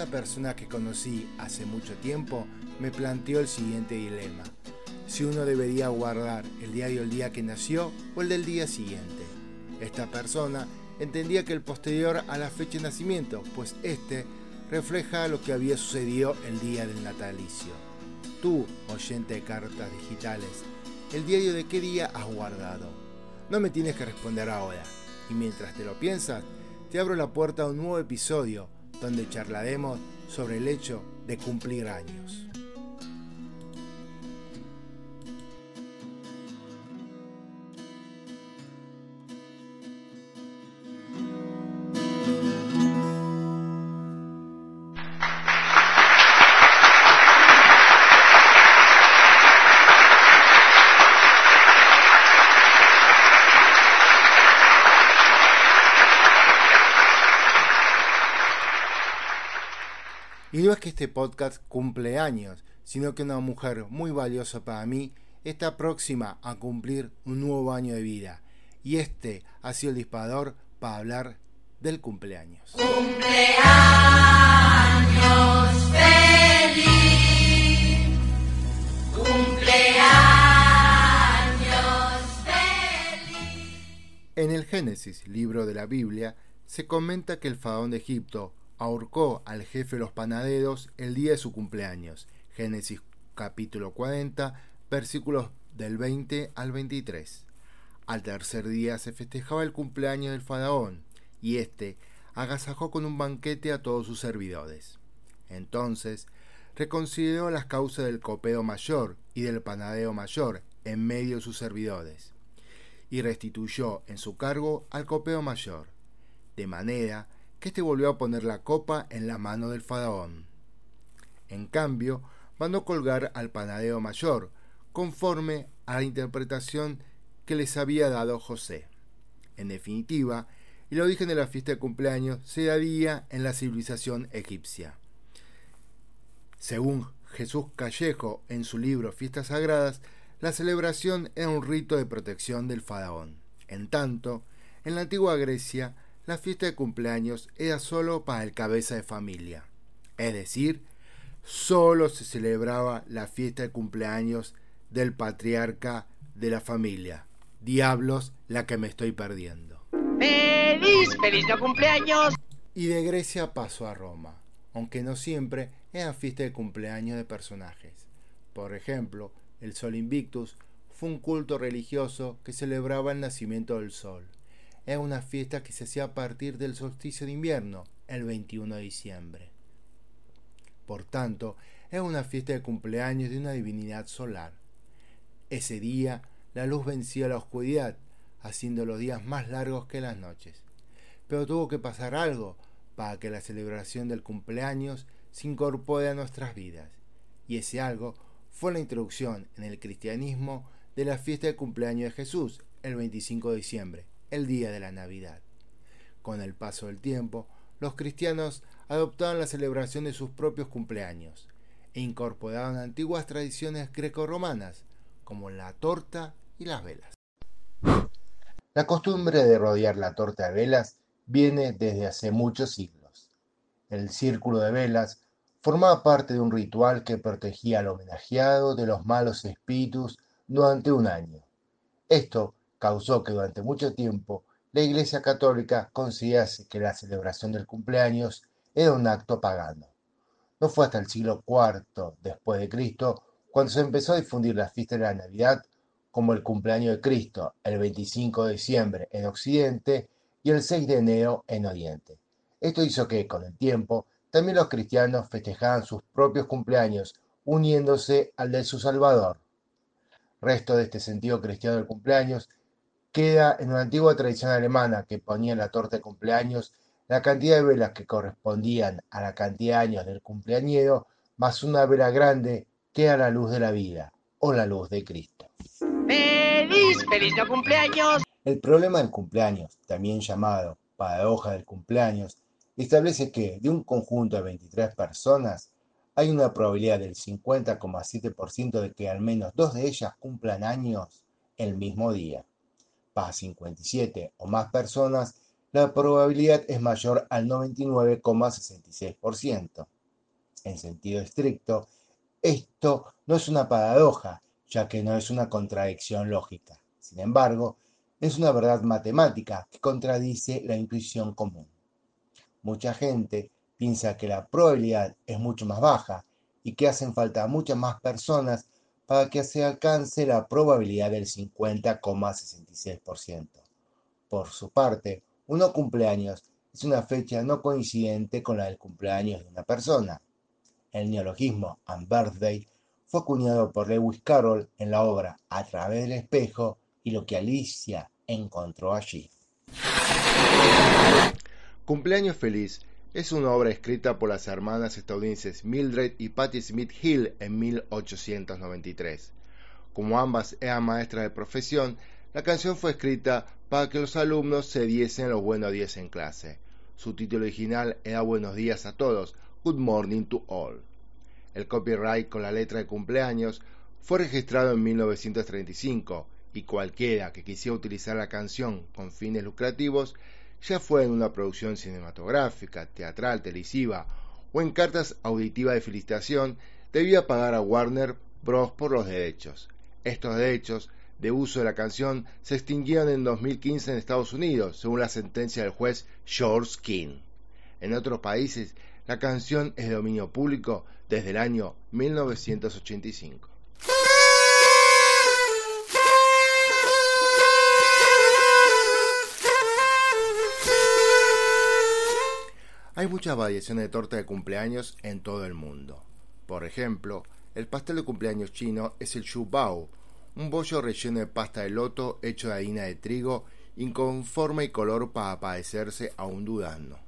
Una persona que conocí hace mucho tiempo me planteó el siguiente dilema. Si uno debería guardar el diario el día que nació o el del día siguiente. Esta persona entendía que el posterior a la fecha de nacimiento, pues este refleja lo que había sucedido el día del natalicio. Tú, oyente de cartas digitales, ¿el diario de qué día has guardado? No me tienes que responder ahora. Y mientras te lo piensas, te abro la puerta a un nuevo episodio donde charlaremos sobre el hecho de cumplir años. No es que este podcast cumple años, sino que una mujer muy valiosa para mí está próxima a cumplir un nuevo año de vida. Y este ha sido el disparador para hablar del cumpleaños. Cumpleaños feliz. Cumpleaños feliz. En el Génesis, libro de la Biblia, se comenta que el faraón de Egipto ahorcó al jefe de los panaderos el día de su cumpleaños. Génesis capítulo 40, versículos del 20 al 23. Al tercer día se festejaba el cumpleaños del faraón, y éste agasajó con un banquete a todos sus servidores. Entonces reconsideró las causas del copero mayor y del panadero mayor en medio de sus servidores, y restituyó en su cargo al copero mayor, de manera que éste volvió a poner la copa en la mano del faraón. En cambio, mandó colgar al panadero mayor, conforme a la interpretación que les había dado José. En definitiva, el origen de la fiesta de cumpleaños se daría en la civilización egipcia. Según Jesús Callejo en su libro Fiestas Sagradas, la celebración era un rito de protección del faraón. En tanto, en la antigua Grecia, la fiesta de cumpleaños era solo para el cabeza de familia. Es decir, solo se celebraba la fiesta de cumpleaños del patriarca de la familia. Diablos, la que me estoy perdiendo. ¡Feliz! ¡Feliz no cumpleaños! Y de Grecia pasó a Roma, aunque no siempre eran fiesta de cumpleaños de personajes. Por ejemplo, el Sol Invictus fue un culto religioso que celebraba el nacimiento del Sol es una fiesta que se hacía a partir del solsticio de invierno, el 21 de diciembre. Por tanto, es una fiesta de cumpleaños de una divinidad solar. Ese día, la luz vencía la oscuridad, haciendo los días más largos que las noches. Pero tuvo que pasar algo para que la celebración del cumpleaños se incorpore a nuestras vidas. Y ese algo fue la introducción en el cristianismo de la fiesta de cumpleaños de Jesús, el 25 de diciembre, el día de la Navidad. Con el paso del tiempo, los cristianos adoptaron la celebración de sus propios cumpleaños e incorporaron antiguas tradiciones greco-romanas, como la torta y las velas. La costumbre de rodear la torta de velas viene desde hace muchos siglos. El círculo de velas formaba parte de un ritual que protegía al homenajeado de los malos espíritus durante un año. Esto causó que durante mucho tiempo la Iglesia Católica considerase que la celebración del cumpleaños era un acto pagano. No fue hasta el siglo IV después de Cristo cuando se empezó a difundir la fiesta de la Navidad como el cumpleaños de Cristo, el 25 de diciembre en Occidente y el 6 de enero en Oriente. Esto hizo que, con el tiempo, también los cristianos festejaran sus propios cumpleaños, uniéndose al de su Salvador. Resto de este sentido cristiano del cumpleaños queda en una antigua tradición alemana que ponía en la torta de cumpleaños la cantidad de velas que correspondían a la cantidad de años del cumpleañero, más una vela grande que era la luz de la vida o la luz de Cristo. ¡Feliz! ¡Feliz no cumpleaños! El problema del cumpleaños, también llamado paradoja del cumpleaños, establece que de un conjunto de 23 personas hay una probabilidad del 50,7% de que al menos dos de ellas cumplan años el mismo día. Para 57 o más personas, la probabilidad es mayor al 99,66%. En sentido estricto, esto no es una paradoja, ya que no es una contradicción lógica. Sin embargo, es una verdad matemática que contradice la intuición común. Mucha gente piensa que la probabilidad es mucho más baja y que hacen falta muchas más personas para que se alcance la probabilidad del 50,66%. Por su parte, uno cumpleaños es una fecha no coincidente con la del cumpleaños de una persona. El neologismo and birthday fue acuñado por Lewis Carroll en la obra A través del espejo y lo que Alicia encontró allí. Cumpleaños feliz es una obra escrita por las hermanas estadounidenses Mildred y Patti Smith Hill en 1893. Como ambas eran maestras de profesión, la canción fue escrita para que los alumnos se diesen los buenos días en clase. Su título original era Buenos días a todos, Good Morning to All. El copyright con la letra de cumpleaños fue registrado en 1935 y cualquiera que quisiera utilizar la canción con fines lucrativos, ya fue en una producción cinematográfica, teatral, televisiva o en cartas auditivas de felicitación, debía pagar a Warner Bros. por los derechos. Estos derechos de uso de la canción se extinguieron en 2015 en Estados Unidos, según la sentencia del juez George King. En otros países, la canción es de dominio público desde el año 1985. Hay muchas variaciones de torta de cumpleaños en todo el mundo. Por ejemplo, el pastel de cumpleaños chino es el shu bao, un bollo relleno de pasta de loto hecho de harina de trigo y con forma y color para parecerse a un dudano.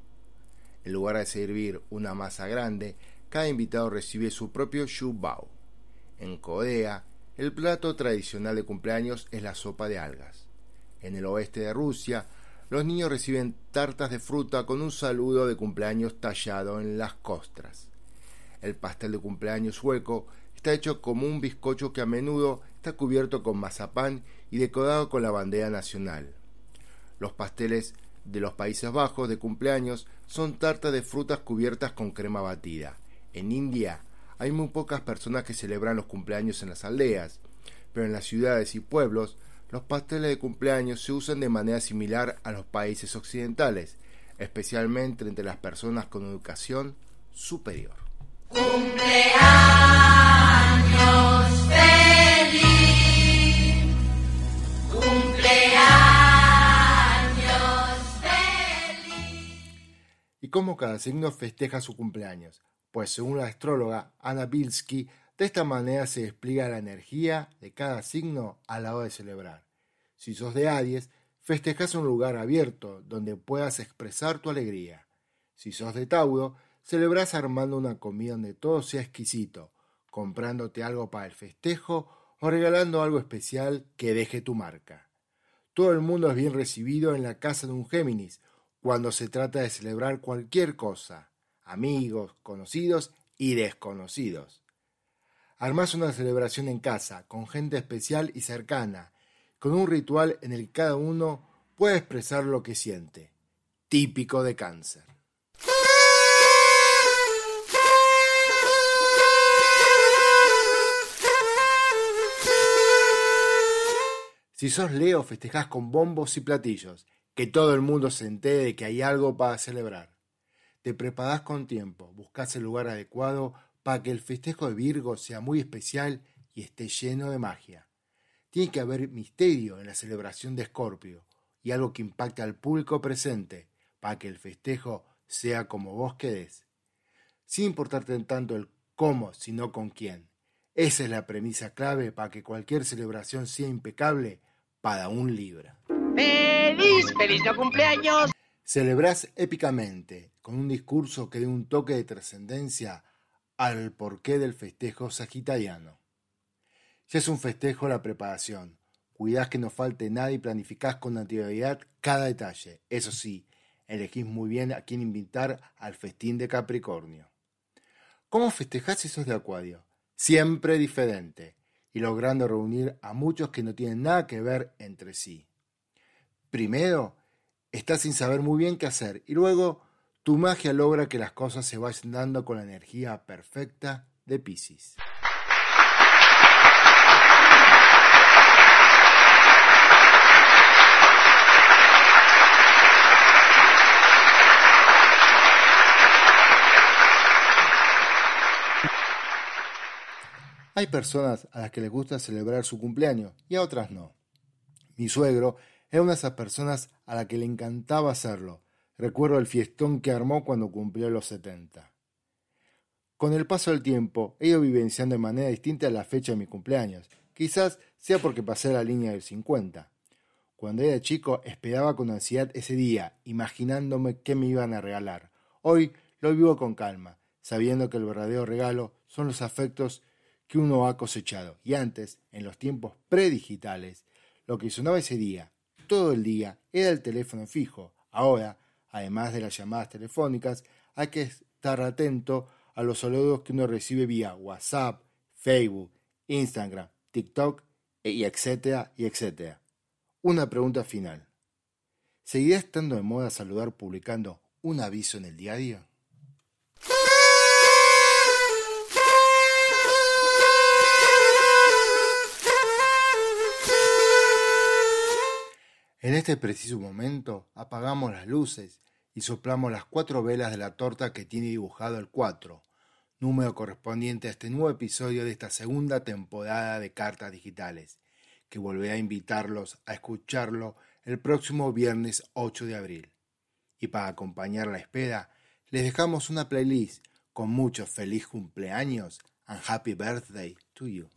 En lugar de servir una masa grande, cada invitado recibe su propio shu bao. En Corea, el plato tradicional de cumpleaños es la sopa de algas. En el oeste de Rusia, los niños reciben tartas de fruta con un saludo de cumpleaños tallado en las costras. El pastel de cumpleaños sueco está hecho como un bizcocho que a menudo está cubierto con mazapán y decorado con la bandera nacional. Los pasteles de los Países Bajos de cumpleaños son tartas de frutas cubiertas con crema batida. En India hay muy pocas personas que celebran los cumpleaños en las aldeas, pero en las ciudades y pueblos los pasteles de cumpleaños se usan de manera similar a los países occidentales, especialmente entre las personas con educación superior. Cumpleaños feliz. Cumpleaños feliz. ¿Y cómo cada signo festeja su cumpleaños? Pues según la astróloga Anna Bilski, de esta manera se despliega la energía de cada signo a la hora de celebrar. Si sos de Aries, festejas un lugar abierto donde puedas expresar tu alegría. Si sos de Tauro, celebrás armando una comida donde todo sea exquisito, comprándote algo para el festejo o regalando algo especial que deje tu marca. Todo el mundo es bien recibido en la casa de un Géminis cuando se trata de celebrar cualquier cosa, amigos, conocidos y desconocidos. Armás una celebración en casa, con gente especial y cercana, con un ritual en el que cada uno puede expresar lo que siente, típico de cáncer. Si sos Leo, festejás con bombos y platillos, que todo el mundo se entere de que hay algo para celebrar. Te preparás con tiempo, buscas el lugar adecuado para que el festejo de Virgo sea muy especial y esté lleno de magia. Tiene que haber misterio en la celebración de Escorpio y algo que impacte al público presente para que el festejo sea como vos querés. Sin importarte en tanto el cómo, sino con quién. Esa es la premisa clave para que cualquier celebración sea impecable para un Libra. ¡Feliz! ¡Feliz no cumpleaños! Celebrás épicamente, con un discurso que dé un toque de trascendencia al porqué del festejo sagitariano. Si es un festejo la preparación, cuidás que no falte nada y planificás con anterioridad cada detalle. Eso sí, elegís muy bien a quién invitar al festín de Capricornio. ¿Cómo festejás si sos de Acuario? Siempre diferente y logrando reunir a muchos que no tienen nada que ver entre sí. Primero, estás sin saber muy bien qué hacer y luego tu magia logra que las cosas se vayan dando con la energía perfecta de Pisces. Hay personas a las que les gusta celebrar su cumpleaños y a otras no. Mi suegro era una de esas personas a la que le encantaba hacerlo. Recuerdo el fiestón que armó cuando cumplió los 70. Con el paso del tiempo, he ido vivenciando de manera distinta la fecha de mi cumpleaños. Quizás sea porque pasé la línea del 50. Cuando era chico esperaba con ansiedad ese día, imaginándome qué me iban a regalar. Hoy lo vivo con calma, sabiendo que el verdadero regalo son los afectos que uno ha cosechado. Y antes, en los tiempos predigitales, lo que sonaba ese día, todo el día, era el teléfono fijo. Ahora, además de las llamadas telefónicas, hay que estar atento a los saludos que uno recibe vía WhatsApp, Facebook, Instagram, TikTok, y etcétera, y etcétera. Una pregunta final. ¿Seguirá estando de moda saludar publicando un aviso en el diario? En este preciso momento apagamos las luces y soplamos las cuatro velas de la torta que tiene dibujado el 4, número correspondiente a este nuevo episodio de esta segunda temporada de Cartas Digitales, que volverá a invitarlos a escucharlo el próximo viernes 8 de abril. Y para acompañar la espera, les dejamos una playlist con muchos feliz cumpleaños and happy birthday to you.